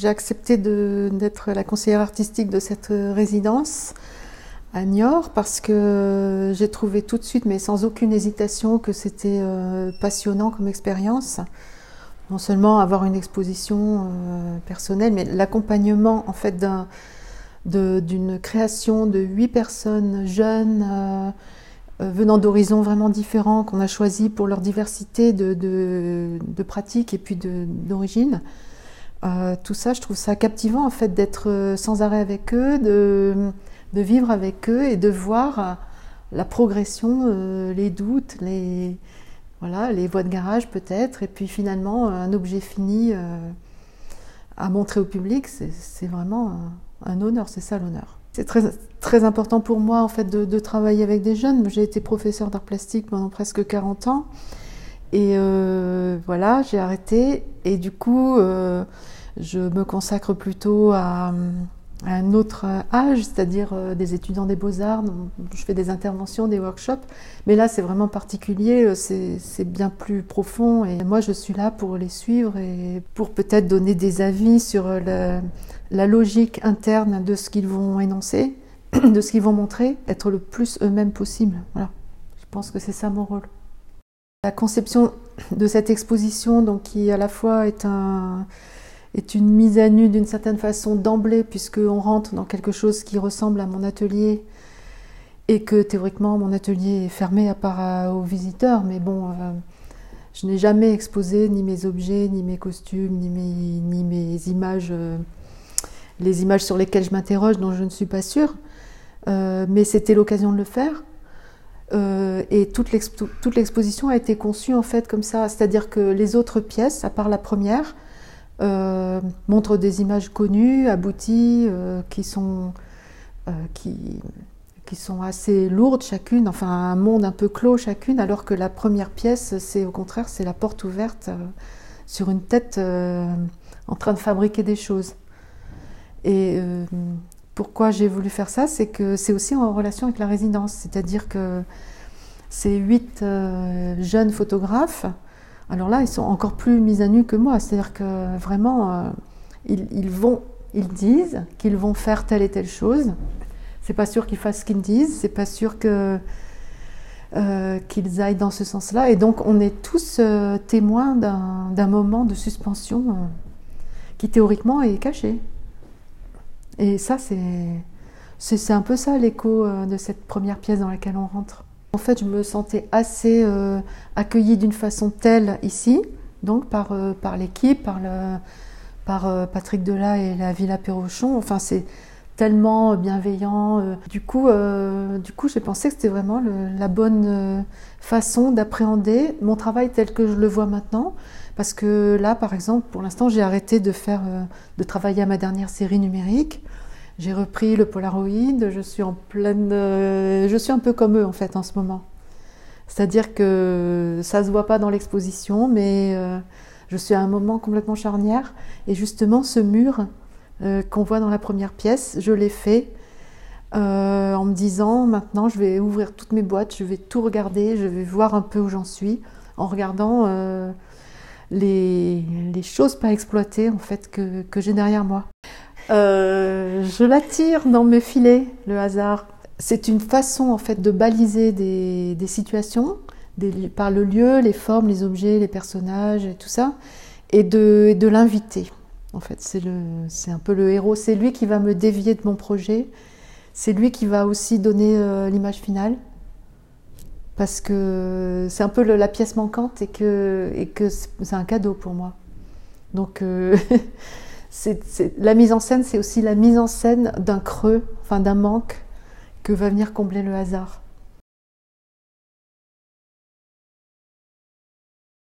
j'ai accepté d'être la conseillère artistique de cette résidence à Niort parce que j'ai trouvé tout de suite, mais sans aucune hésitation, que c'était euh, passionnant comme expérience. Non seulement avoir une exposition euh, personnelle, mais l'accompagnement en fait d'une création de huit personnes jeunes euh, venant d'horizons vraiment différents qu'on a choisis pour leur diversité de, de, pratiques et puis d'origine. Tout ça, je trouve ça captivant en fait d'être sans arrêt avec eux, de de vivre avec eux et de voir euh, la progression, euh, les doutes, les, voilà, les voies de garage peut-être, et puis finalement un objet fini euh, à montrer au public, c'est vraiment un, honneur, c'est ça l'honneur. C'est très, très important pour moi en fait de, travailler avec des jeunes. J'ai été professeur d'art plastique pendant presque 40 ans et voilà, j'ai arrêté et du coup je me consacre plutôt à, un autre âge, c'est-à-dire euh, des étudiants des beaux-arts, je fais des interventions, des workshops, mais là c'est vraiment particulier, euh, c'est bien plus profond et moi je suis là pour les suivre et pour peut-être donner des avis sur euh, la logique interne de ce qu'ils vont énoncer, de ce qu'ils vont montrer, être le plus eux-mêmes possible. Voilà. Je pense que c'est ça mon rôle. La conception de cette exposition, donc, qui à la fois est un, est une mise à nu d'une certaine façon d'emblée, puisqu'on rentre dans quelque chose qui ressemble à mon atelier et que théoriquement mon atelier est fermé à part aux visiteurs. Mais bon, euh, je n'ai jamais exposé ni mes objets, ni mes costumes, ni mes, ni mes images, euh, les images sur lesquelles je m'interroge, dont je ne suis pas sûre. Euh, mais c'était l'occasion de le faire. Et toute l'exposition a été conçue en fait comme ça, c'est-à-dire que les autres pièces, à part la première, euh, montre des images connues, abouties, euh, qui, sont, euh, qui, sont assez lourdes chacune, enfin un monde un peu clos chacune, alors que la première pièce, c'est au contraire, c'est la porte ouverte sur une tête en train de fabriquer des choses. Pourquoi j'ai voulu faire ça, c'est que c'est aussi en relation avec la résidence, c'est-à-dire que ces huit jeunes photographes alors là, ils sont encore plus mis à nu que moi. C'est-à-dire que vraiment, euh, ils, vont, ils disent qu'ils vont faire telle et telle chose. C'est pas sûr qu'ils fassent ce qu'ils disent. C'est pas sûr que euh, qu'ils aillent dans ce sens-là. Et donc, on est tous euh, témoins d'un moment de suspension qui théoriquement est caché. Et ça, c'est un peu ça l'écho de cette première pièce dans laquelle on rentre. En fait, je me sentais assez euh, accueillie d'une façon telle ici, donc par, euh, par l'équipe, par, le, par euh, Patrick Delat et la Villa Perrochon. Enfin, c'est tellement bienveillant. Du coup, du coup j'ai pensé que c'était vraiment la bonne façon d'appréhender mon travail tel que je le vois maintenant. Parce que là, par exemple, pour l'instant, j'ai arrêté de faire, de travailler à ma dernière série numérique. J'ai repris le Polaroid, je suis en pleine. Euh, je suis un peu comme eux en fait en ce moment. C'est-à-dire que ça se voit pas dans l'exposition, mais euh, je suis à un moment complètement charnière. Et justement, ce mur euh, qu'on voit dans la première pièce, je l'ai fait en me disant maintenant, je vais ouvrir toutes mes boîtes, je vais tout regarder, je vais voir un peu où j'en suis, en regardant les, les, choses pas exploitées en fait que, j'ai derrière moi. Euh, je l'attire dans mes filets, le hasard. C'est une façon en fait de baliser des, situations par le lieu, les formes, les objets, les personnages et tout ça, et de l'inviter. En fait, c'est un peu le héros. C'est lui qui va me dévier de mon projet. C'est lui qui va aussi donner euh, l'image finale. Parce que c'est un peu la pièce manquante et que, et que c'est un cadeau pour moi. Donc, euh, la mise en scène, c'est aussi la mise en scène d'un creux, enfin d'un manque que va venir combler le hasard.